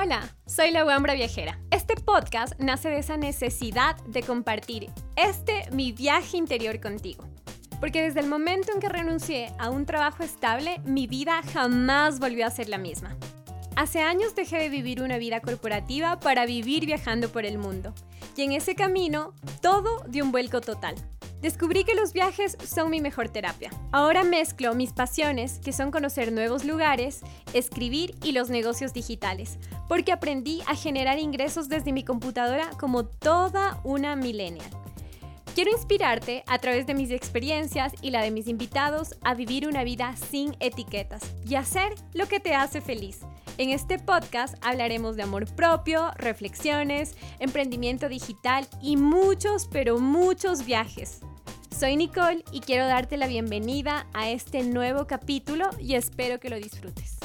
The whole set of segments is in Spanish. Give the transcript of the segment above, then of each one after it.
Hola, soy la Wambra Viajera. Este podcast nace de esa necesidad de compartir este mi viaje interior contigo. Porque desde el momento en que renuncié a un trabajo estable, mi vida jamás volvió a ser la misma. Hace años dejé de vivir una vida corporativa para vivir viajando por el mundo. Y en ese camino, todo dio un vuelco total. Descubrí que los viajes son mi mejor terapia. Ahora mezclo mis pasiones, que son conocer nuevos lugares, escribir y los negocios digitales, porque aprendí a generar ingresos desde mi computadora como toda una millennial. Quiero inspirarte a través de mis experiencias y la de mis invitados a vivir una vida sin etiquetas y hacer lo que te hace feliz. En este podcast hablaremos de amor propio, reflexiones, emprendimiento digital y muchos, pero muchos viajes. Soy Nicole y quiero darte la bienvenida a este nuevo capítulo y espero que lo disfrutes.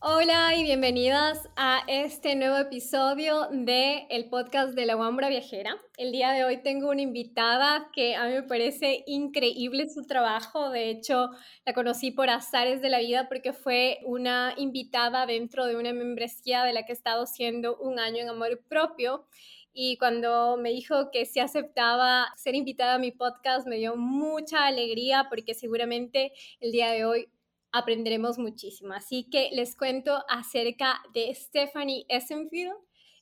Hola y bienvenidas a este nuevo episodio de el podcast de la Wambra Viajera. El día de hoy tengo una invitada que a mí me parece increíble su trabajo. De hecho, la conocí por azares de la vida porque fue una invitada dentro de una membresía de la que he estado siendo un año en amor propio. Y cuando me dijo que se aceptaba ser invitada a mi podcast, me dio mucha alegría porque seguramente el día de hoy aprenderemos muchísimo. Así que les cuento acerca de Stephanie Essenfield.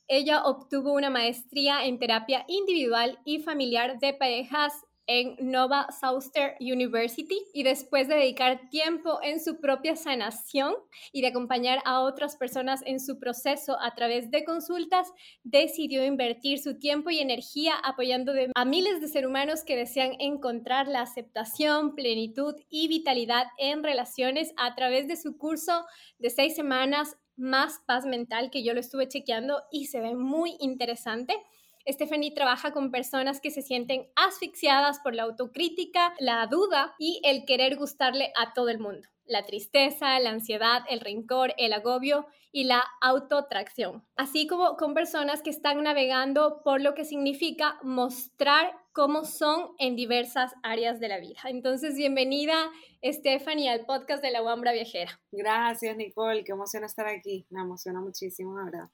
Ella obtuvo una maestría en terapia individual y familiar de parejas en Nova Southern University y después de dedicar tiempo en su propia sanación y de acompañar a otras personas en su proceso a través de consultas, decidió invertir su tiempo y energía apoyando a miles de seres humanos que desean encontrar la aceptación, plenitud y vitalidad en relaciones a través de su curso de seis semanas más paz mental que yo lo estuve chequeando y se ve muy interesante. Stephanie trabaja con personas que se sienten asfixiadas por la autocrítica, la duda y el querer gustarle a todo el mundo. La tristeza, la ansiedad, el rencor, el agobio y la autotracción. Así como con personas que están navegando por lo que significa mostrar cómo son en diversas áreas de la vida. Entonces, bienvenida Stephanie al podcast de la Wambra Viajera. Gracias, Nicole. Qué emoción estar aquí. Me emociona muchísimo, verdad.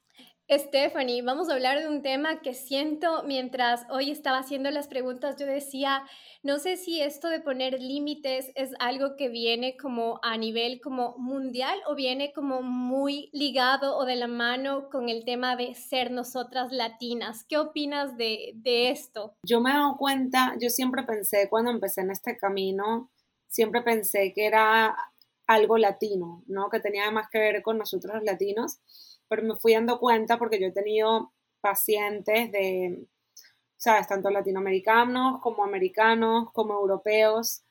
Stephanie, vamos a hablar de un tema que siento mientras hoy estaba haciendo las preguntas, yo decía, no sé si esto de poner límites es algo que viene como a nivel como mundial o viene como muy ligado o de la mano con el tema de ser nosotras latinas. ¿Qué opinas de, de esto? Yo me he cuenta, yo siempre pensé cuando empecé en este camino, siempre pensé que era algo latino, ¿no? Que tenía más que ver con nosotros los latinos pero me fui dando cuenta porque yo he tenido pacientes de, ¿sabes? Tanto latinoamericanos como americanos, como europeos,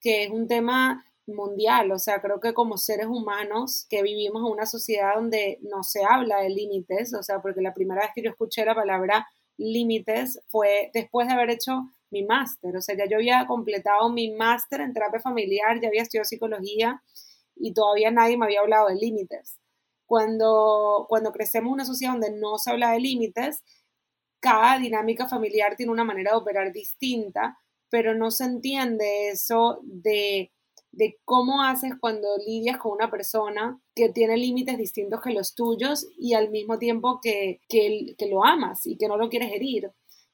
que es un tema mundial, o sea, creo que como seres humanos que vivimos en una sociedad donde no se habla de límites, o sea, porque la primera vez que yo escuché la palabra límites fue después de haber hecho mi máster, o sea, ya yo había completado mi máster en terapia familiar, ya había estudiado psicología y todavía nadie me había hablado de límites. Cuando, cuando crecemos en una sociedad donde no se habla de límites, cada dinámica familiar tiene una manera de operar distinta, pero no se entiende eso de, de cómo haces cuando lidias con una persona que tiene límites distintos que los tuyos y al mismo tiempo que, que, que lo amas y que no lo quieres herir.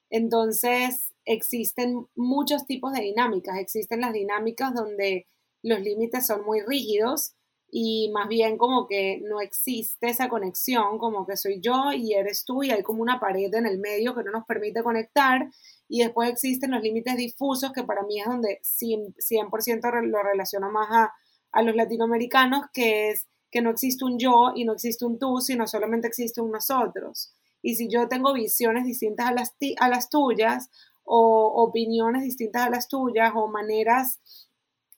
Entonces, existen muchos tipos de dinámicas. Existen las dinámicas donde los límites son muy rígidos y más bien como que no existe esa conexión, como que soy yo y eres tú y hay como una pared en el medio que no nos permite conectar y después existen los límites difusos que para mí es donde 100%, lo relaciono más a, a los latinoamericanos, que es que no existe un yo y no existe un tú, sino solamente existe un nosotros. Y si yo tengo visiones distintas a las, a las tuyas o opiniones distintas a las tuyas o maneras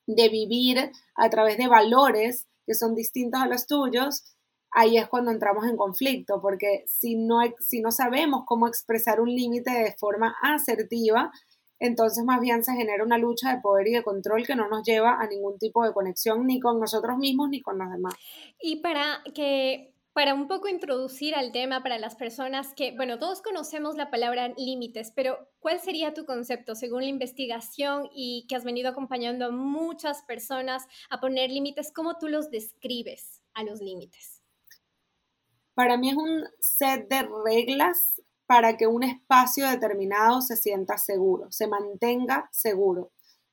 de vivir a través de valores que son distintos a los tuyos, ahí es cuando entramos en conflicto, porque si no, si no sabemos cómo expresar un límite de forma asertiva, entonces más bien se genera una lucha de poder y de control que no nos lleva a ningún tipo de conexión ni con nosotros mismos ni con los demás. Y para que para un poco introducir al tema para las personas que, bueno, todos conocemos la palabra límites, pero ¿cuál sería tu concepto según la investigación y que has venido acompañando a muchas personas a poner límites? ¿Cómo tú los describes a los límites? Para mí es un set de reglas para que un espacio determinado se sienta seguro, se mantenga seguro.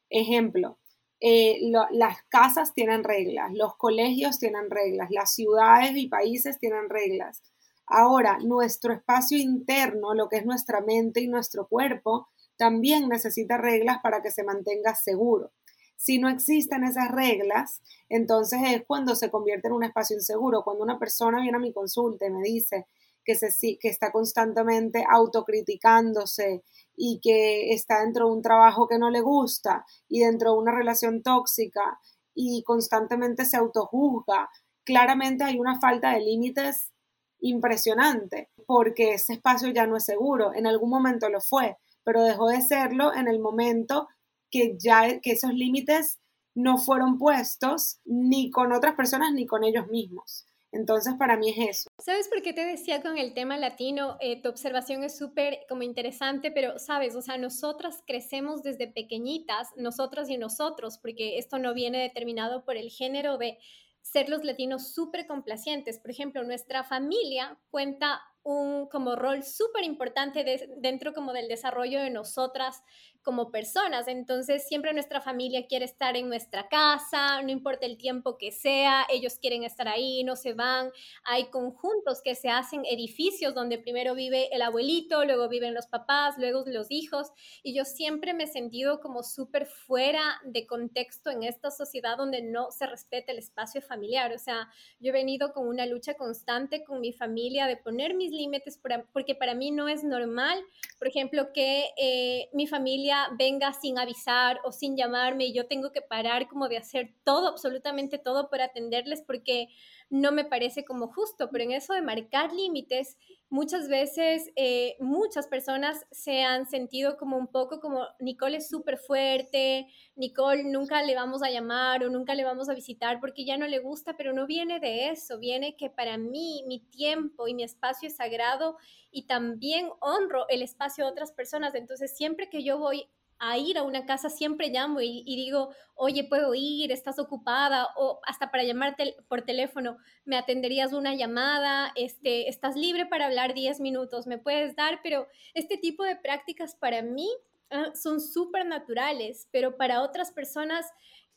Ejemplo, eh, las casas tienen reglas, los colegios tienen reglas, las ciudades y países tienen reglas. Ahora, nuestro espacio interno, lo que es nuestra mente y nuestro cuerpo, también necesita reglas para que se mantenga seguro. Si no existen esas reglas, entonces es cuando se convierte en un espacio inseguro. Cuando una persona viene a mi consulta y me dice que, se, que está constantemente autocriticándose y que está dentro de un trabajo que no le gusta y dentro de una relación tóxica y constantemente se autojuzga, claramente hay una falta de límites impresionante porque ese espacio ya no es seguro. En algún momento lo fue, pero dejó de serlo en el momento que ya que esos límites no fueron puestos ni con otras personas ni con ellos mismos. Entonces, para mí es eso. ¿Sabes por qué te decía con el tema latino? Eh, tu observación es súper como interesante, pero sabes, o sea, nosotras crecemos desde pequeñitas, nosotras y nosotros, porque esto no viene determinado por el género de ser los latinos súper complacientes. Por ejemplo, nuestra familia cuenta un como rol súper importante dentro como del desarrollo de nosotras como personas. Entonces, siempre nuestra familia quiere estar en nuestra casa, no importa el tiempo que sea, ellos quieren estar ahí, no se van. Hay conjuntos que se hacen edificios donde primero vive el abuelito, luego viven los papás, luego los hijos. Y yo siempre me he sentido como súper fuera de contexto en esta sociedad donde no se respeta el espacio familiar. O sea, yo he venido con una lucha constante con mi familia de poner mis límites, porque para mí no es normal, por ejemplo, que eh, mi familia venga sin avisar o sin llamarme y yo tengo que parar como de hacer todo, absolutamente todo por atenderles porque no me parece como justo, pero en eso de marcar límites, muchas veces eh, muchas personas se han sentido como un poco como Nicole es súper fuerte, Nicole nunca le vamos a llamar o nunca le vamos a visitar porque ya no le gusta, pero no viene de eso, viene que para mí mi tiempo y mi espacio es sagrado y también honro el espacio de otras personas, entonces siempre que yo voy a ir a una casa siempre llamo y, digo, oye, puedo ir, estás ocupada, o hasta para llamarte por teléfono, me atenderías una llamada, este, estás libre para hablar 10 minutos, me puedes dar, pero este tipo de prácticas para mí ah, son súper naturales, pero para otras personas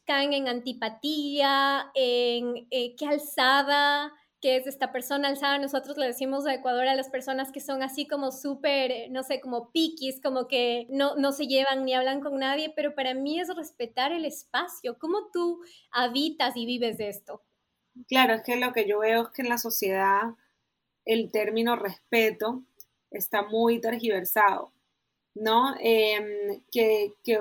caen en antipatía, en eh, qué alzada, que es esta persona alzada. Nosotros le decimos a Ecuador a las personas que son así como súper, eh, no sé, como piquis, como que no, no se llevan ni hablan con nadie, pero para mí es respetar el espacio. ¿Cómo tú habitas y vives de esto? Claro, es que lo que yo veo es que en la sociedad el término respeto está muy tergiversado, ¿no? Em, que, que,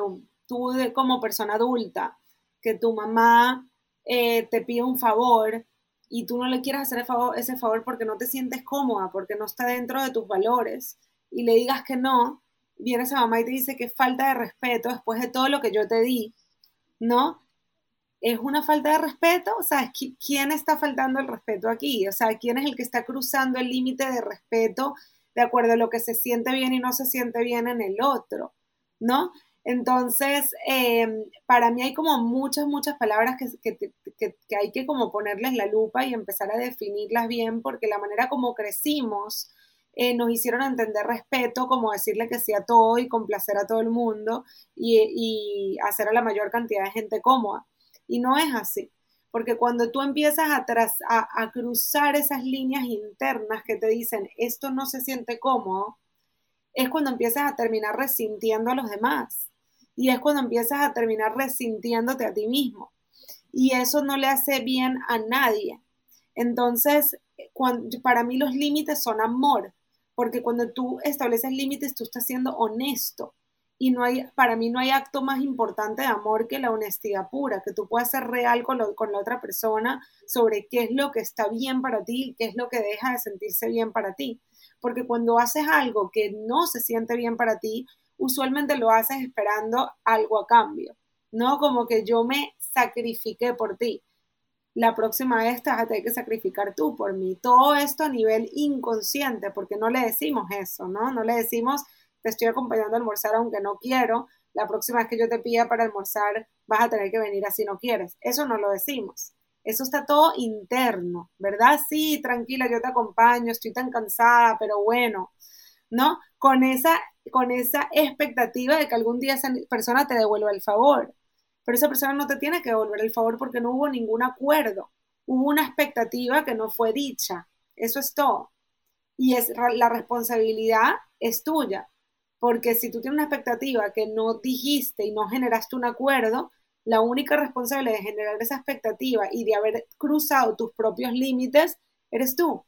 tú como persona adulta, que tu mamá eh, te pide un favor, y tú no le quieres hacer ese favor porque no te sientes cómoda, porque no está dentro de tus valores, y le digas que no, viene esa mamá y te dice que falta de respeto después de todo lo que yo te di, ¿no? Es una falta de respeto, o sea, ¿quién está faltando el respeto aquí? O sea, ¿quién es el que está cruzando el límite de respeto de acuerdo a lo que se siente bien y no se siente bien en el otro? ¿No? Entonces, em, para mí hay como muchas, muchas palabras que, hay que como ponerles la lupa y empezar a definirlas bien, porque la manera como crecimos eh, nos hicieron entender respeto, como decirle que sí a todo y complacer a todo el mundo y, hacer a la mayor cantidad de gente cómoda. Y no es así, porque cuando tú empiezas a, a cruzar esas líneas internas que te dicen esto no se siente cómodo, es cuando empiezas a terminar resintiendo a los demás y es cuando empiezas a terminar resintiéndote a ti mismo. Y eso no le hace bien a nadie. Entonces, para mí los límites son amor, porque cuando tú estableces límites, tú estás siendo honesto. Y no hay, para mí no hay acto más importante de amor que la honestidad pura, que tú puedas ser real con, con la otra persona sobre qué es lo que está bien para ti, qué es lo que deja de sentirse bien para ti. Porque cuando haces algo que no se siente bien para ti, usualmente lo haces esperando algo a cambio, ¿no? Como que yo me sacrifiqué por ti. la próxima vez te vas a tener que sacrificar tú por mí. Todo esto a nivel inconsciente, porque no le decimos eso, ¿no? No le decimos, te estoy acompañando a almorzar aunque no quiero, la próxima vez que yo te pida para almorzar vas a tener que venir así no quieres. Eso no lo decimos. Eso está todo interno, ¿verdad? Sí, tranquila, yo te acompaño, estoy tan cansada, pero bueno, ¿no? Con esa, con esa expectativa de que algún día esa persona te devuelva el favor pero esa persona no te tiene que devolver el favor porque no hubo ningún acuerdo, hubo una expectativa que no fue dicha, eso es todo. Y es, la responsabilidad es tuya, porque si tú tienes una expectativa que no dijiste y no generaste un acuerdo, la única responsable de generar esa expectativa y de haber cruzado tus propios límites eres tú.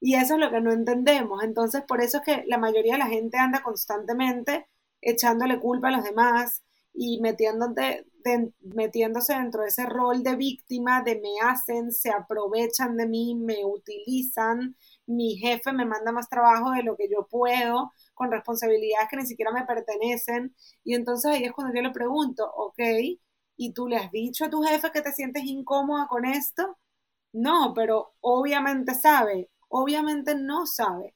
Y eso es lo que no entendemos. Entonces, por eso es que la mayoría de la gente anda constantemente echándole culpa a los demás y metiéndose dentro de ese rol de víctima, de me hacen, se aprovechan de mí, me utilizan, mi jefe me manda más trabajo de lo que yo puedo, con responsabilidades que ni siquiera me pertenecen. Y entonces ahí es cuando yo le pregunto, ok, ¿y tú le has dicho a tu jefe que te sientes incómoda con esto? No, pero obviamente sabe, obviamente no sabe.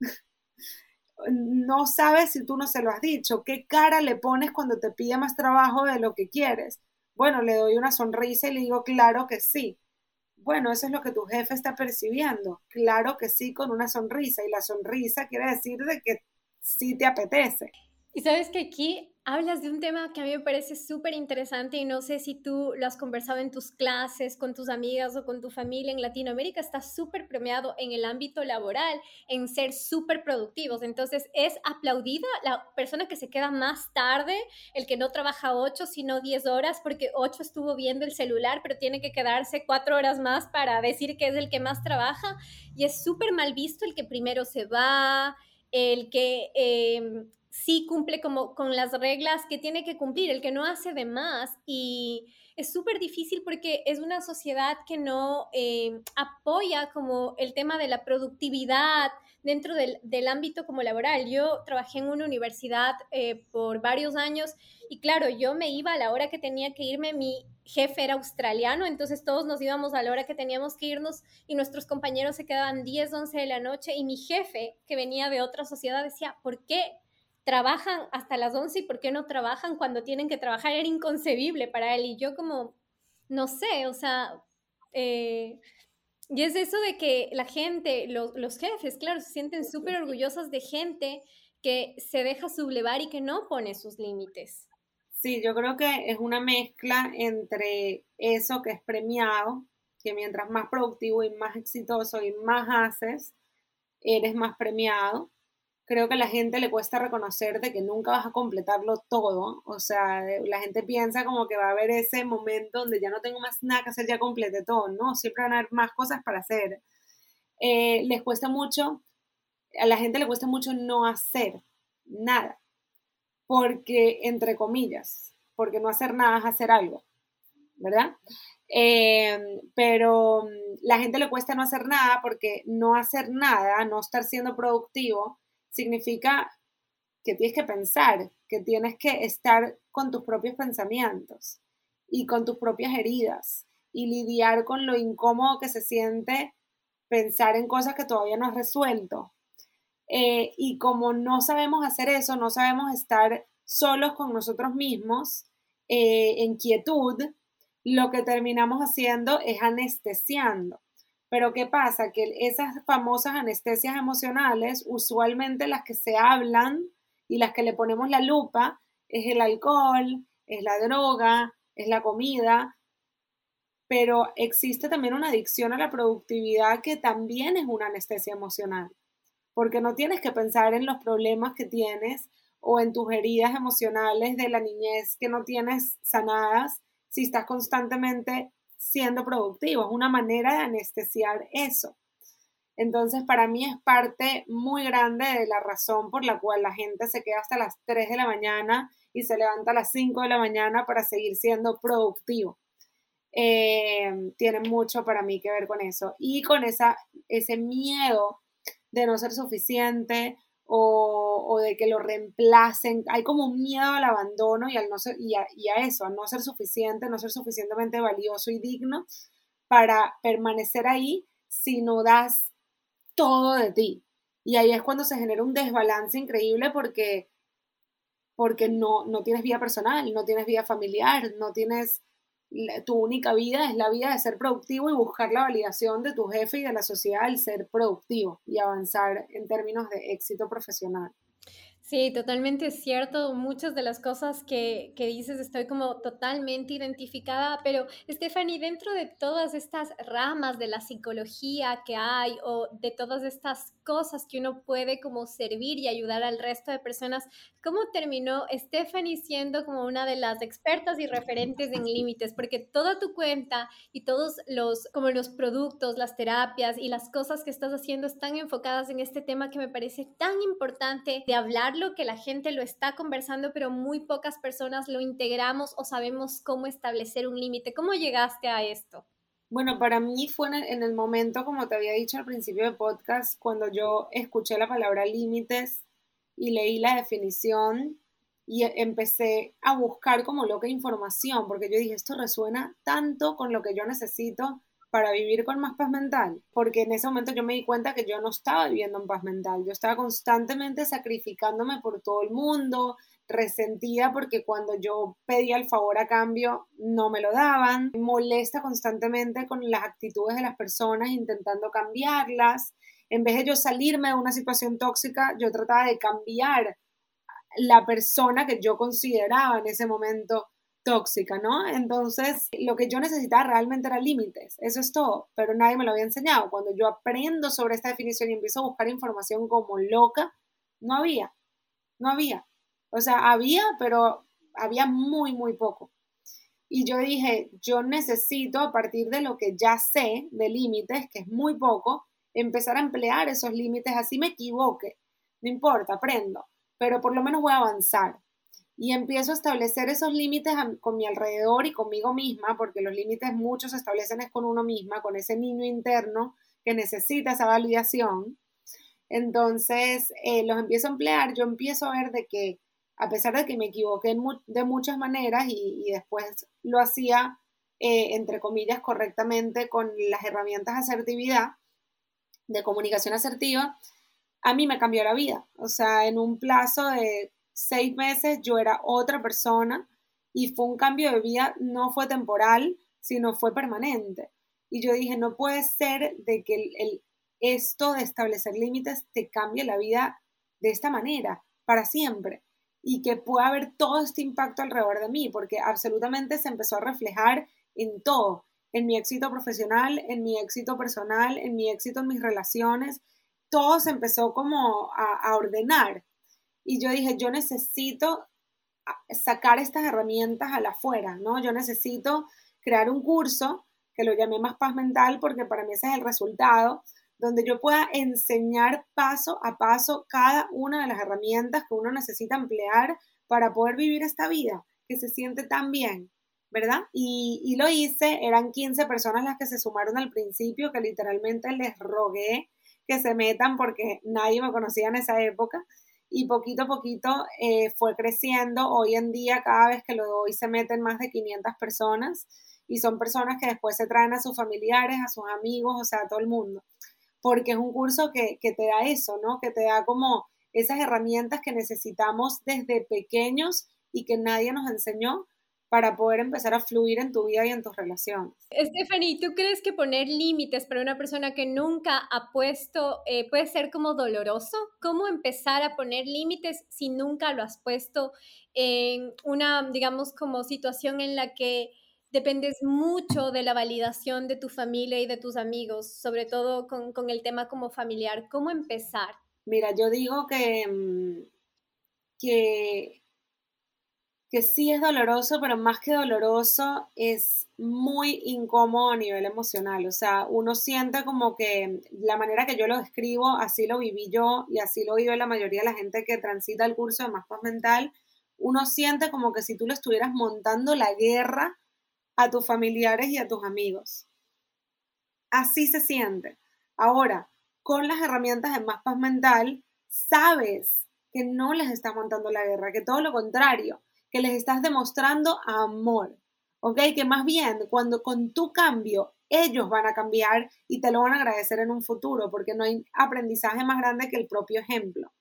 no sabes si tú no se lo has dicho. ¿Qué cara le pones cuando te pide más trabajo de lo que quieres? Bueno, le doy una sonrisa y le digo, claro que sí. Bueno, eso es lo que tu jefe está percibiendo. Claro que sí, con una sonrisa. Y la sonrisa quiere decir de que sí te apetece. Y sabes que aquí hablas de un tema que a mí me parece súper interesante y no sé si tú lo has conversado en tus clases, con tus amigas o con tu familia en Latinoamérica, está súper premiado en el ámbito laboral, en ser súper productivos. Entonces es aplaudida la persona que se queda más tarde, el que no trabaja ocho, sino diez horas, porque ocho estuvo viendo el celular, pero tiene que quedarse cuatro horas más para decir que es el que más trabaja. Y es súper mal visto el que primero se va, el que... Eh, sí cumple como con las reglas que tiene que cumplir, el que no hace de más y es súper difícil porque es una sociedad que no eh, apoya como el tema de la productividad dentro del, ámbito como laboral. Yo trabajé en una universidad eh, por varios años y claro, yo me iba a la hora que tenía que irme, mi jefe era australiano, entonces todos nos íbamos a la hora que teníamos que irnos y nuestros compañeros se quedaban 10, 11 de la noche y mi jefe, que venía de otra sociedad, decía, ¿por qué trabajan hasta las 11 y por qué no trabajan cuando tienen que trabajar, era inconcebible para él. Y yo como, no sé, o sea, eh, y es eso de que la gente, los jefes, claro, se sienten súper orgullosos de gente que se deja sublevar y que no pone sus límites. Sí, yo creo que es una mezcla entre eso que es premiado, que mientras más productivo y más exitoso y más haces, eres más premiado creo que a la gente le cuesta reconocer de que nunca vas a completarlo todo. O sea, la gente piensa como que va a haber ese momento donde ya no tengo más nada que hacer, ya completé todo, ¿no? Siempre van a haber más cosas para hacer. Eh, les cuesta mucho, a la gente le cuesta mucho no hacer nada. Porque, entre comillas, porque no hacer nada es hacer algo, ¿verdad? Eh, pero mm, la gente le cuesta no hacer nada porque no hacer nada, no estar siendo productivo, significa que tienes que pensar, que tienes que estar con tus propios pensamientos y con tus propias heridas y lidiar con lo incómodo que se siente pensar en cosas que todavía no has resuelto. Eh, y como no sabemos hacer eso, no sabemos estar solos con nosotros mismos, eh, en quietud, lo que terminamos haciendo es anestesiando. Pero ¿qué pasa? Que esas famosas anestesias emocionales, usualmente las que se hablan y las que le ponemos la lupa, es el alcohol, es la droga, es la comida, pero existe también una adicción a la productividad que también es una anestesia emocional, porque no tienes que pensar en los problemas que tienes o en tus heridas emocionales de la niñez que no tienes sanadas si estás constantemente siendo productivo, es una manera de anestesiar eso. Entonces, para mí es parte muy grande de la razón por la cual la gente se queda hasta las 3 de la mañana y se levanta a las 5 de la mañana para seguir siendo productivo. Eh, tiene mucho para mí que ver con eso. Y con esa, ese miedo de no ser suficiente o, de que lo reemplacen. Hay como un miedo al abandono y, al no ser, y, a, eso, a no ser suficiente, no ser suficientemente valioso y digno para permanecer ahí si no das todo de ti. Y ahí es cuando se genera un desbalance increíble porque, porque no, no tienes vida personal, no tienes vida familiar, no tienes tu única vida es la vida de ser productivo y buscar la validación de tu jefe y de la sociedad al ser productivo y avanzar en términos de éxito profesional. Sí, totalmente cierto. Muchas de las cosas que, que, dices estoy como totalmente identificada, pero Stephanie, dentro de todas estas ramas de la psicología que hay o de todas estas cosas que uno puede como servir y ayudar al resto de personas, ¿cómo terminó Stephanie siendo como una de las expertas y referentes en límites? Porque toda tu cuenta y todos los, como los productos, las terapias y las cosas que estás haciendo están enfocadas en este tema que me parece tan importante de hablar que la gente lo está conversando, pero muy pocas personas lo integramos o sabemos cómo establecer un límite. ¿Cómo llegaste a esto? Bueno, para mí fue en el, momento, como te había dicho al principio del podcast, cuando yo escuché la palabra límites y leí la definición y empecé a buscar como loca información, porque yo dije, esto resuena tanto con lo que yo necesito para vivir con más paz mental, porque en ese momento yo me di cuenta que yo no estaba viviendo en paz mental, yo estaba constantemente sacrificándome por todo el mundo, resentida porque cuando yo pedía el favor a cambio no me lo daban, molesta constantemente con las actitudes de las personas intentando cambiarlas, en vez de yo salirme de una situación tóxica, yo trataba de cambiar la persona que yo consideraba en ese momento tóxica, ¿no? Entonces, lo que yo necesitaba realmente era límites, eso es todo, pero nadie me lo había enseñado. Cuando yo aprendo sobre esta definición y empiezo a buscar información como loca, no había, no había. O sea, había, pero había muy, muy poco. Y yo dije, yo necesito, a partir de lo que ya sé de límites, que es muy poco, empezar a emplear esos límites, así me equivoque, no importa, aprendo, pero por lo menos voy a avanzar y empiezo a establecer esos límites con mi alrededor y conmigo misma, porque los límites muchos se establecen es con uno misma, con ese niño interno que necesita esa validación. Entonces, eh, los empiezo a emplear, yo empiezo a ver de que, a pesar de que me equivoqué de muchas maneras y, después lo hacía, eh, entre comillas, correctamente con las herramientas de asertividad, de comunicación asertiva, a mí me cambió la vida. O sea, en un plazo de seis meses yo era otra persona y fue un cambio de vida, no fue temporal, sino fue permanente. Y yo dije, no puede ser de que el, esto de establecer límites te cambie la vida de esta manera, para siempre, y que pueda haber todo este impacto alrededor de mí, porque absolutamente se empezó a reflejar en todo, en mi éxito profesional, en mi éxito personal, en mi éxito en mis relaciones, todo se empezó como a ordenar y yo dije, yo necesito ah, sacar estas herramientas a la afuera, ¿no? Yo necesito crear un curso que lo llamé más paz mental porque para mí ese es el resultado, donde yo pueda enseñar paso a paso cada una de las herramientas que uno necesita emplear para poder vivir esta vida que se siente tan bien, ¿verdad? Y, y lo hice, eran 15 personas las que se sumaron al principio, que literalmente les rogué que se metan porque nadie me conocía en esa época y poquito a poquito eh, fue creciendo. Hoy en día cada vez que lo doy se meten más de 500 personas y son personas que después se traen a sus familiares, a sus amigos, o sea, a todo el mundo, porque es un curso que, que te da eso, ¿no? Que te da como esas herramientas que necesitamos desde pequeños y que nadie nos enseñó para poder empezar a fluir en tu vida y en tus relaciones. Stephanie, ¿tú crees que poner límites para una persona que nunca ha puesto eh, puede ser como doloroso? ¿Cómo empezar a poner límites si nunca lo has puesto en una, digamos, como situación en la que dependes mucho de la validación de tu familia y de tus amigos, sobre todo con, con el tema como familiar? ¿Cómo empezar? Mira, yo digo que, mm, que que sí es doloroso, pero más que doloroso es muy incómodo a nivel emocional. O sea, uno siente como que la manera que yo lo describo, así lo viví yo y así lo vive la mayoría de la gente que transita el curso de Más Paz Mental, uno siente como que si tú le estuvieras montando la guerra a tus familiares y a tus amigos. Así se siente. Ahora, con las herramientas de Más Paz Mental, sabes que no les está montando la guerra, que todo lo contrario que les estás demostrando amor. ¿Ok? Que más bien cuando con tu cambio ellos van a cambiar y te lo van a agradecer en un futuro, porque no hay aprendizaje más grande que el propio ejemplo.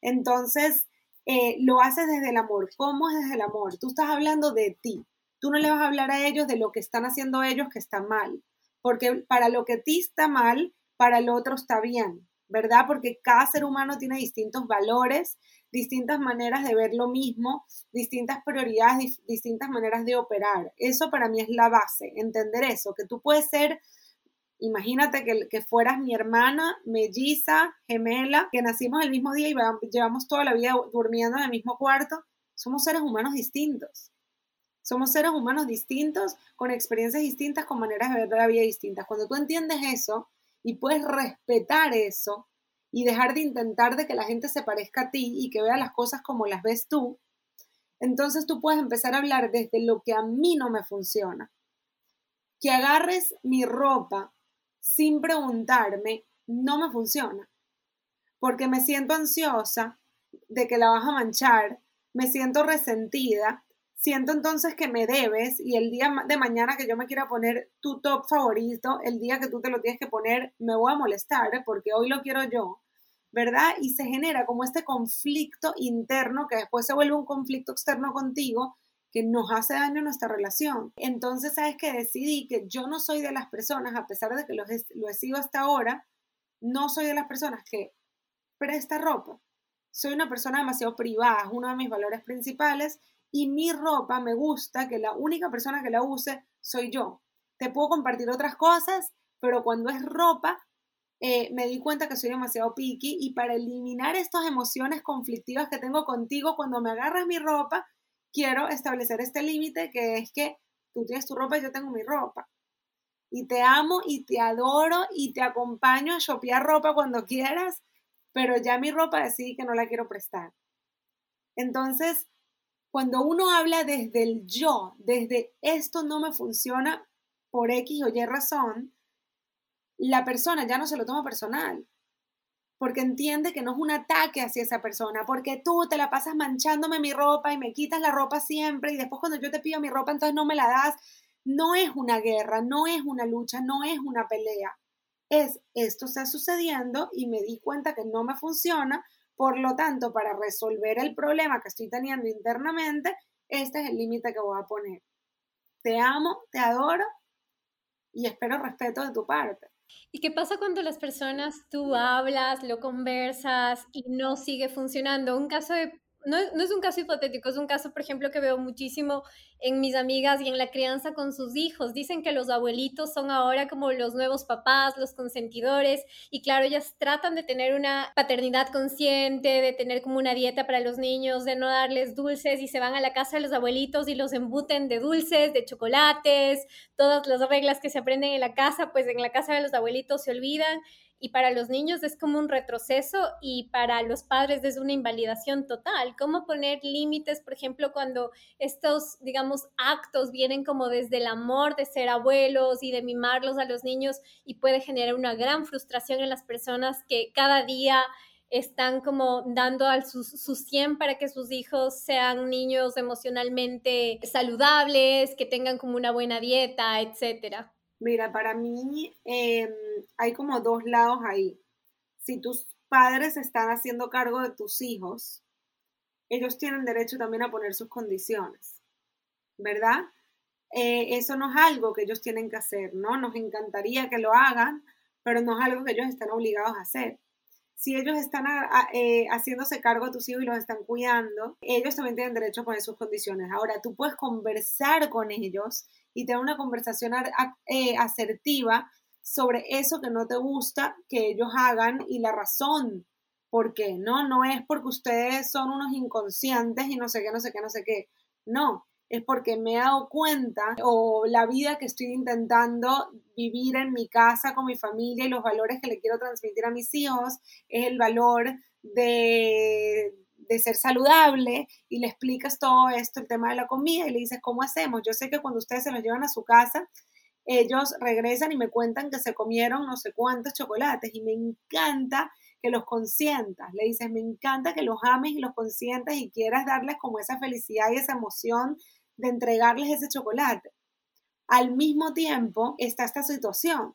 Entonces, eh, lo haces desde el amor. ¿Cómo es desde el amor? Tú estás hablando de ti. Tú no le vas a hablar a ellos de lo que están haciendo ellos que está mal, porque para lo que ti está mal, para el otro está bien, ¿verdad? Porque cada ser humano tiene distintos valores, distintas maneras de ver lo mismo, distintas prioridades, distintas maneras de operar. Eso para mí es la base, entender eso, que tú puedes ser, imagínate que, fueras mi hermana, melliza, gemela, que nacimos el mismo día y llevamos toda la vida durmiendo en el mismo cuarto. Somos seres humanos distintos. Somos seres humanos distintos, con experiencias distintas, con maneras de ver la vida distintas. Cuando tú entiendes eso y puedes respetar eso, y dejar de intentar de que la gente se parezca a ti y que vea las cosas como las ves tú, entonces tú puedes empezar a hablar desde lo que a mí no me funciona. Que agarres mi ropa sin preguntarme no me funciona, porque me siento ansiosa de que la vas a manchar, me siento resentida, siento entonces que me debes y el día de mañana que yo me quiera poner tu top favorito, el día que tú te lo tienes que poner, me voy a molestar porque hoy lo quiero yo, ¿verdad? Y se genera como este conflicto interno que después se vuelve un conflicto externo contigo que nos hace daño a nuestra relación. Entonces, ¿sabes que Decidí que yo no soy de las personas, a pesar de que lo lo he sido hasta ahora, no soy de las personas que presta ropa. Soy una persona demasiado privada, es uno de mis valores principales y mi ropa me gusta que la única persona que la use soy yo. Te puedo compartir otras cosas, pero cuando es ropa, eh, me di cuenta que soy demasiado picky y para eliminar estas emociones conflictivas que tengo contigo cuando me agarras mi ropa, quiero establecer este límite que es que tú tienes tu ropa y yo tengo mi ropa. Y te amo y te adoro y te acompaño a shopear ropa cuando quieras, pero ya mi ropa decidí que no la quiero prestar. Entonces, cuando uno habla desde el yo, desde esto no me funciona por X o Y razón, la persona ya no se lo toma personal, porque entiende que no es un ataque hacia esa persona, porque tú te la pasas manchándome mi ropa y me quitas la ropa siempre y después cuando yo te pido mi ropa entonces no me la das. No es una guerra, no es una lucha, no es una pelea. Es esto está sucediendo y me di cuenta que no me funciona, por lo tanto, para resolver el problema que estoy teniendo internamente, este es el límite que voy a poner. Te amo, te adoro y espero respeto de tu parte. ¿Y qué pasa cuando las personas tú hablas, lo conversas y no sigue funcionando? Un caso de no, es un caso hipotético, es un caso, por ejemplo, que veo muchísimo en mis amigas y en la crianza con sus hijos. Dicen que los abuelitos son ahora como los nuevos papás, los consentidores, y claro, ellas tratan de tener una paternidad consciente, de tener como una dieta para los niños, de no darles dulces, y se van a la casa de los abuelitos y los embuten de dulces, de chocolates, todas las reglas que se aprenden en la casa, pues en la casa de los abuelitos se olvidan y para los niños es como un retroceso y para los padres es una invalidación total. ¿Cómo poner límites, por ejemplo, cuando estos, digamos, actos vienen como desde el amor de ser abuelos y de mimarlos a los niños y puede generar una gran frustración en las personas que cada día están como dando al su, su 100 para que sus hijos sean niños emocionalmente saludables, que tengan como una buena dieta, etcétera? Mira, para mí em, hay como dos lados ahí. Si tus padres están haciendo cargo de tus hijos, ellos tienen derecho también a poner sus condiciones, ¿verdad? Eh, eso no es algo que ellos tienen que hacer, ¿no? Nos encantaría que lo hagan, pero no es algo que ellos están obligados a hacer. Si ellos están eh, haciéndose cargo de tus hijos y los están cuidando, ellos también tienen derecho a poner sus condiciones. Ahora, tú puedes conversar con ellos y tener una conversación eh, asertiva sobre eso que no te gusta que ellos hagan y la razón por qué, ¿no? No es porque ustedes son unos inconscientes y no sé qué, no sé qué, no sé qué. No, es porque me he dado cuenta o la vida que estoy intentando vivir en mi casa con mi familia y los valores que le quiero transmitir a mis hijos es el valor de de ser saludable y le explicas todo esto, el tema de la comida y le dices, ¿cómo hacemos? Yo sé que cuando ustedes se los llevan a su casa, ellos regresan y me cuentan que se comieron no sé cuántos chocolates y me encanta que los consientas. Le dices, me encanta que los ames y los consientas y quieras darles como esa felicidad y esa emoción de entregarles ese chocolate. al mismo tiempo está esta situación,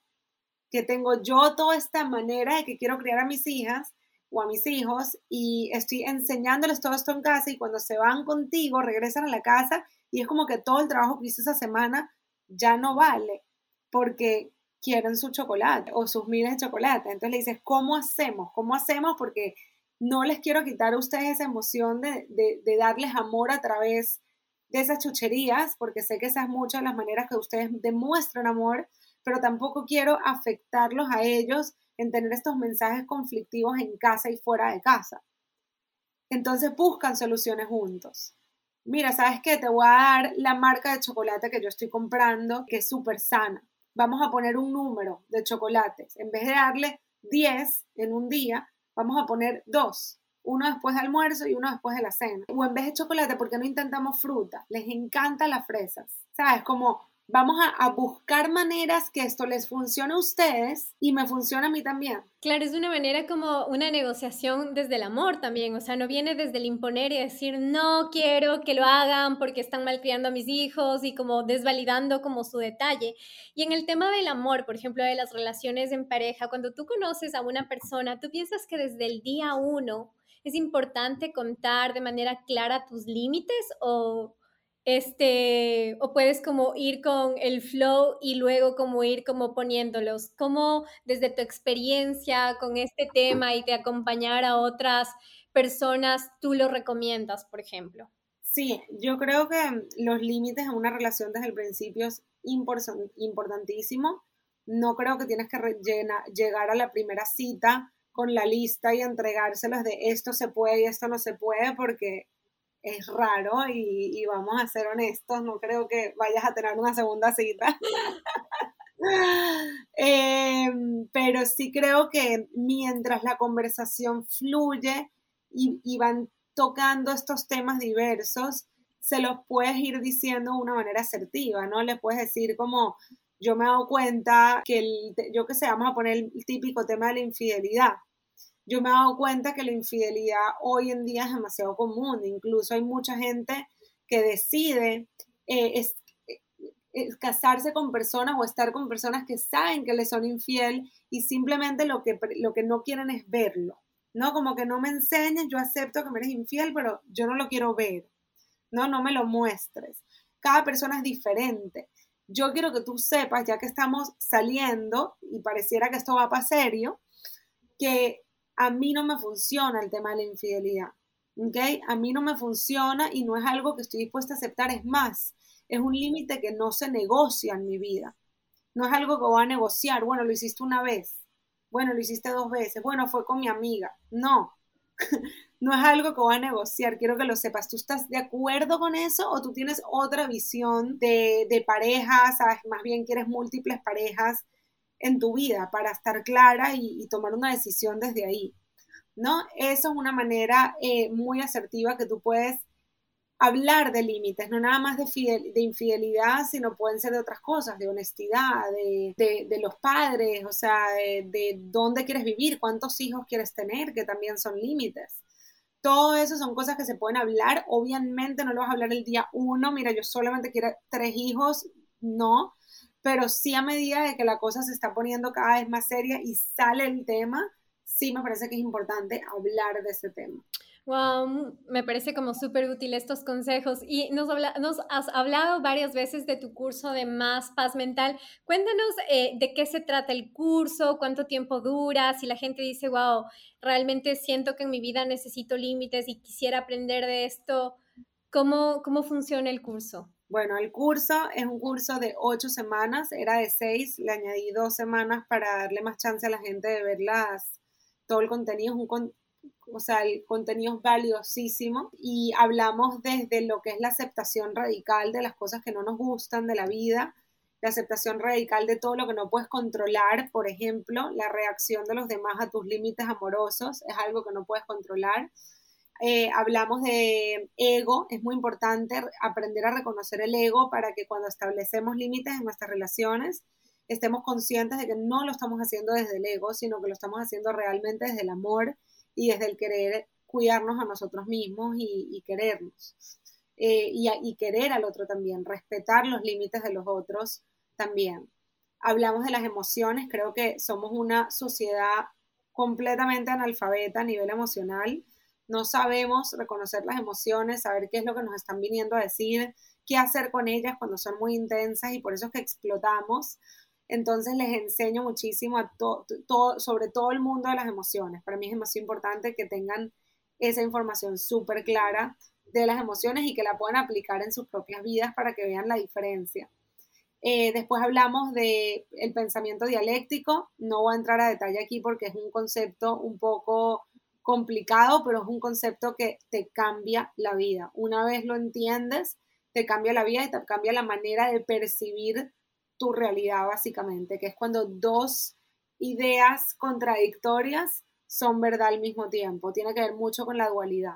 que tengo yo toda esta manera de que quiero criar a mis hijas o a mis hijos y estoy enseñándoles todo esto en casa y cuando se van contigo regresan a la casa y es como que todo el trabajo que hice esa semana ya no vale porque quieren su chocolate o sus miles de chocolate. Entonces le dices, ¿cómo hacemos? ¿Cómo hacemos? Porque no les quiero quitar a ustedes esa emoción de, de, darles amor a través de esas chucherías, porque sé que esas es muchas las maneras que ustedes demuestran amor, pero tampoco quiero afectarlos a ellos en tener estos mensajes conflictivos en casa y fuera de casa. Entonces buscan soluciones juntos. Mira, ¿sabes qué? Te voy a dar la marca de chocolate que yo estoy comprando, que es súper sana vamos a poner un número de chocolates. En vez de darle 10 en un día, vamos a poner 2. Uno después del almuerzo y uno después de la cena. O en vez de chocolate, ¿por qué no intentamos fruta? Les encanta las fresas. ¿Sabes? Como vamos a, buscar maneras que esto les funcione a ustedes y me funcione a mí también. Claro, es una manera como una negociación desde el amor también, o sea, no viene desde el imponer y decir, no quiero que lo hagan porque están malcriando a mis hijos y como desvalidando como su detalle. Y en el tema del amor, por ejemplo, de las relaciones en pareja, cuando tú conoces a una persona, tú piensas que desde el día uno es importante contar de manera clara tus límites o este, o puedes como ir con el flow y luego como ir como poniéndolos, como desde tu experiencia con este tema y de acompañar a otras personas, tú lo recomiendas, por ejemplo. Sí, yo creo que los límites en una relación desde el principio es importantísimo. No creo que tienes que llegar a la primera cita con la lista y entregárselos de esto se puede y esto no se puede, porque es raro y, vamos a ser honestos, no creo que vayas a tener una segunda cita. Em, pero sí creo que mientras la conversación fluye y, van tocando estos temas diversos, se los puedes ir diciendo de una manera asertiva, ¿no? Le puedes decir como, yo me he dado cuenta que, el, yo que sé, vamos a poner el típico tema de la infidelidad yo me he dado cuenta que la infidelidad hoy en día es demasiado común. Incluso hay mucha gente que decide eh, eh, casarse con personas o estar con personas que saben que le son infiel y simplemente lo que, lo que no quieren es verlo. ¿No? Como que no me enseñes, yo acepto que me eres infiel, pero yo no lo quiero ver. No, no me lo muestres. Cada persona es diferente. Yo quiero que tú sepas, ya que estamos saliendo y pareciera que esto va para serio, que a mí no me funciona el tema de la infidelidad. ¿ok? A mí no me funciona y no es algo que estoy dispuesta a aceptar. Es más, es un límite que no se negocia en mi vida. No es algo que voy a negociar. Bueno, lo hiciste una vez. Bueno, lo hiciste dos veces. Bueno, fue con mi amiga. No. no es algo que voy a negociar. Quiero que lo sepas. ¿Tú estás de acuerdo con eso o tú tienes otra visión de, de parejas? Más bien quieres múltiples parejas en tu vida para estar clara y, tomar una decisión desde ahí, ¿no? Eso es una manera eh, muy asertiva que tú puedes hablar de límites, no nada más de, de, infidelidad, sino pueden ser de otras cosas, de honestidad, de, los padres, o sea, de, dónde quieres vivir, cuántos hijos quieres tener, que también son límites. Todo eso son cosas que se pueden hablar. Obviamente no lo vas a hablar el día uno, mira, yo solamente quiero tres hijos, no, pero sí a medida de que la cosa se está poniendo cada vez más seria y sale el tema, sí me parece que es importante hablar de ese tema. Wow, me parece como súper útil estos consejos. Y nos, has hablado varias veces de tu curso de Más Paz Mental. Cuéntanos eh, de qué se trata el curso, cuánto tiempo dura, si la gente dice, wow, realmente siento que en mi vida necesito límites y quisiera aprender de esto. ¿Cómo, cómo funciona el curso? Bueno, el curso es un curso de ocho semanas, era de seis, le añadí dos semanas para darle más chance a la gente de ver todo el contenido, es un, o sea, el contenido es valiosísimo y hablamos desde lo que es la aceptación radical de las cosas que no nos gustan de la vida, la aceptación radical de todo lo que no puedes controlar, por ejemplo, la reacción de los demás a tus límites amorosos es algo que no puedes controlar. Eh, hablamos de ego, es muy importante aprender a reconocer el ego para que cuando establecemos límites en nuestras relaciones estemos conscientes de que no lo estamos haciendo desde el ego, sino que lo estamos haciendo realmente desde el amor y desde el querer cuidarnos a nosotros mismos y, querernos. eh, y, y querer al otro también, respetar los límites de los otros también. Hablamos de las emociones, creo que somos una sociedad completamente analfabeta a nivel emocional. No sabemos reconocer las emociones, saber qué es lo que nos están viniendo a decir, qué hacer con ellas cuando son muy intensas y por eso es que explotamos. Entonces les enseño muchísimo sobre todo el mundo de las emociones. Para mí es demasiado importante que tengan esa información súper clara de las emociones y que la puedan aplicar en sus propias vidas para que vean la diferencia. Eh, después hablamos del el pensamiento dialéctico. No voy a entrar a detalle aquí porque es un concepto un poco complicado, pero es un concepto que te cambia la vida. Una vez lo entiendes, te cambia la vida y te cambia la manera de percibir tu realidad básicamente, que es cuando dos ideas contradictorias son verdad al mismo tiempo. Tiene que ver mucho con la dualidad.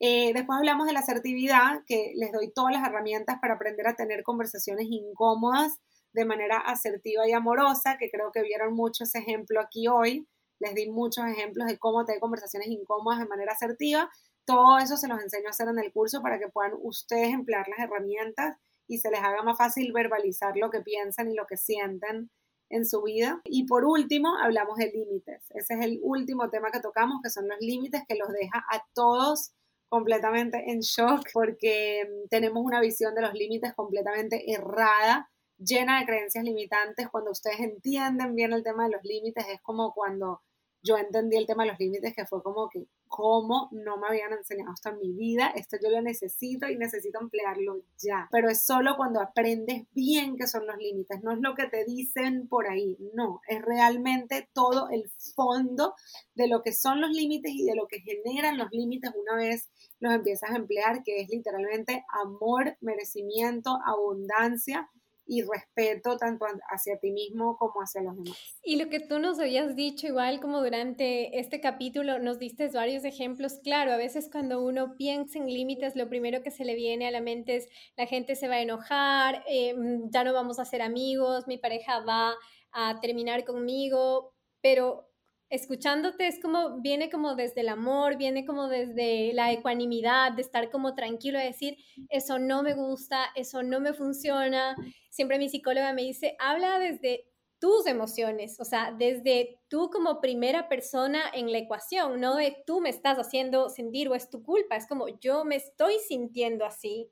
Eh, después hablamos de la asertividad, que les doy todas las herramientas para aprender a tener conversaciones incómodas de manera asertiva y amorosa, que creo que vieron mucho ese ejemplo aquí hoy. Les di muchos ejemplos de cómo tener conversaciones incómodas de manera asertiva. Todo eso se los enseño a hacer en el curso para que puedan ustedes emplear las herramientas y se les haga más fácil verbalizar lo que piensan y lo que sienten en su vida. Y por último, hablamos de límites. Ese es el último tema que tocamos, que son los límites que los deja a todos completamente en shock porque mm, tenemos una visión de los límites completamente errada, llena de creencias limitantes. Cuando ustedes entienden bien el tema de los límites, es como cuando yo entendí el tema de los límites, que fue como que, ¿cómo no me habían enseñado esto en mi vida? Esto yo lo necesito y necesito emplearlo ya. Pero es solo cuando aprendes bien qué son los límites, no es lo que te dicen por ahí, no, es realmente todo el fondo de lo que son los límites y de lo que generan los límites una vez los empiezas a emplear, que es literalmente amor, merecimiento, abundancia y respeto tanto hacia ti mismo como hacia los demás. Y lo que tú nos habías dicho, igual como durante este capítulo, nos diste varios ejemplos. Claro, a veces cuando uno piensa en límites, lo primero que se le viene a la mente es la gente se va a enojar, eh, ya no vamos a ser amigos, mi pareja va a terminar conmigo, pero escuchándote es como, viene como desde el amor, viene como desde la ecuanimidad, de estar como tranquilo, de decir, eso no me gusta, eso no me funciona. Siempre mi psicóloga me dice, habla desde tus emociones, o sea, desde tú como primera persona en la ecuación, no de tú me estás haciendo sentir o es tu culpa, es como yo me estoy sintiendo así.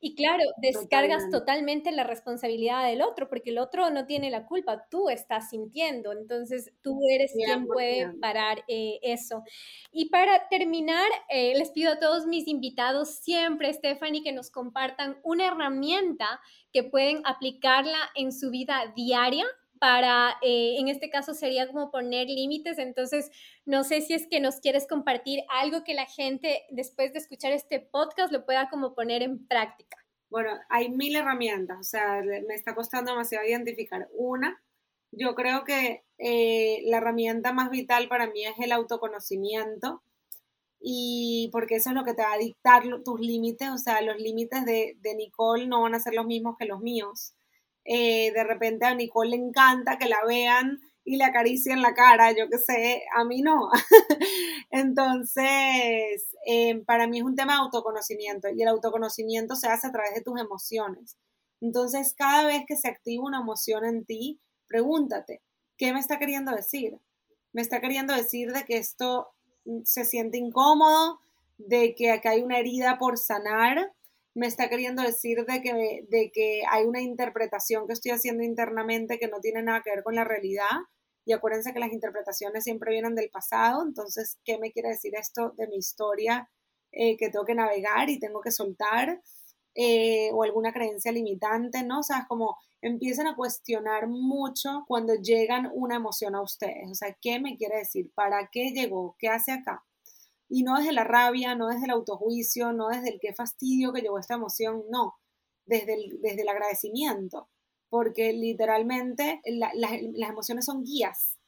Y claro, descargas totalmente. la responsabilidad del otro, porque el otro no tiene la culpa, tú estás sintiendo, entonces tú eres quien puede parar eh, eso. Y para terminar, eh, les pido a todos mis invitados siempre, Stephanie, que nos compartan una herramienta que pueden aplicarla en su vida diaria para, eh, en este caso sería como poner límites, entonces no sé si es que nos quieres compartir algo que la gente después de escuchar este podcast lo pueda como poner en práctica. Bueno, hay mil herramientas, o sea, me está costando demasiado identificar una. Yo creo que eh, la herramienta más vital para mí es el autoconocimiento y porque eso es lo que te va a dictar tus límites, o sea, los límites de, de Nicole no van a ser los mismos que los míos eh, de repente a Nicole le encanta que la vean y le acaricien la cara, yo qué sé, a mí no. Entonces, eh, para mí es un tema de autoconocimiento y el autoconocimiento se hace a través de tus emociones. Entonces, cada vez que se activa una emoción en ti, pregúntate, ¿qué me está queriendo decir? ¿Me está queriendo decir de que esto se siente incómodo, de que acá hay una herida por sanar, me está queriendo decir de que, de que hay una interpretación que estoy haciendo internamente que no tiene nada que ver con la realidad. Y acuérdense que las interpretaciones siempre vienen del pasado. Entonces, ¿qué me quiere decir esto de mi historia eh, que tengo que navegar y tengo que soltar? Eh, o alguna creencia limitante, ¿no? O sea, es como empiezan a cuestionar mucho cuando llegan una emoción a ustedes. O sea, ¿qué me quiere decir? ¿Para qué llegó? ¿Qué hace acá? Y no desde la rabia, no desde el autojuicio, no desde el qué fastidio que llevó esta emoción, no, desde el, desde el agradecimiento, porque literalmente las emociones son guías,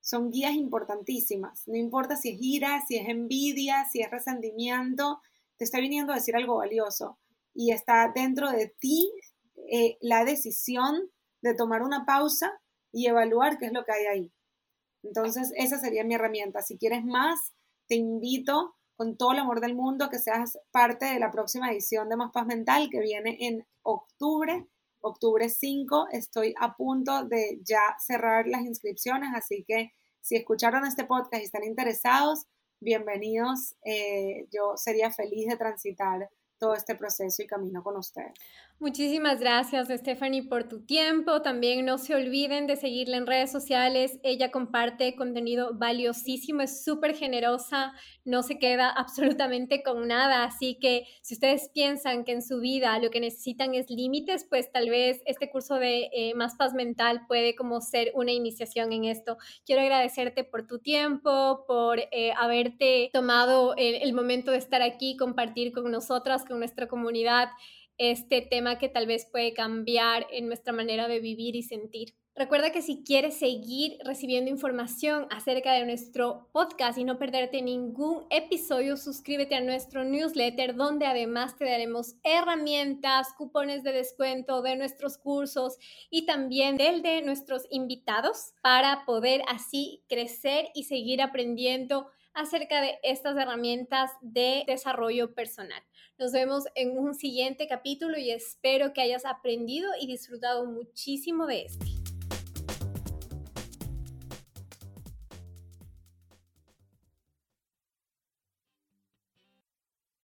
son guías importantísimas, no importa si es ira, si es envidia, si es resentimiento, te está viniendo a decir algo valioso y está dentro de ti eh, la decisión de tomar una pausa y evaluar qué es lo que hay ahí. Entonces, esa sería mi herramienta. Si quieres más, te invito con todo el amor del mundo que seas parte de la próxima edición de Más Paz Mental que viene en octubre, octubre 5. Estoy a punto de ya cerrar las inscripciones, así que si escucharon este podcast y están interesados, bienvenidos. Eh, yo sería feliz de transitar todo este proceso y camino con ustedes. Muchísimas gracias, Stephanie, por tu tiempo. También no se olviden de seguirla en redes sociales. Ella comparte contenido valiosísimo, es súper generosa, no se queda absolutamente con nada. Así que si ustedes piensan que en su vida lo que necesitan es límites, pues tal vez este curso de eh, Más Paz Mental puede como ser una iniciación en esto. Quiero agradecerte por tu tiempo, por eh, haberte tomado el, el momento de estar aquí, compartir con nosotras, con nuestra comunidad este tema que tal vez puede cambiar en nuestra manera de vivir y sentir. Recuerda que si quieres seguir recibiendo información acerca de nuestro podcast y no perderte ningún episodio, suscríbete a nuestro newsletter donde además te daremos herramientas, cupones de descuento de nuestros cursos y también del de nuestros invitados para poder así crecer y seguir aprendiendo acerca de estas herramientas de desarrollo personal. Nos vemos en un siguiente capítulo y espero que hayas aprendido y disfrutado muchísimo de este.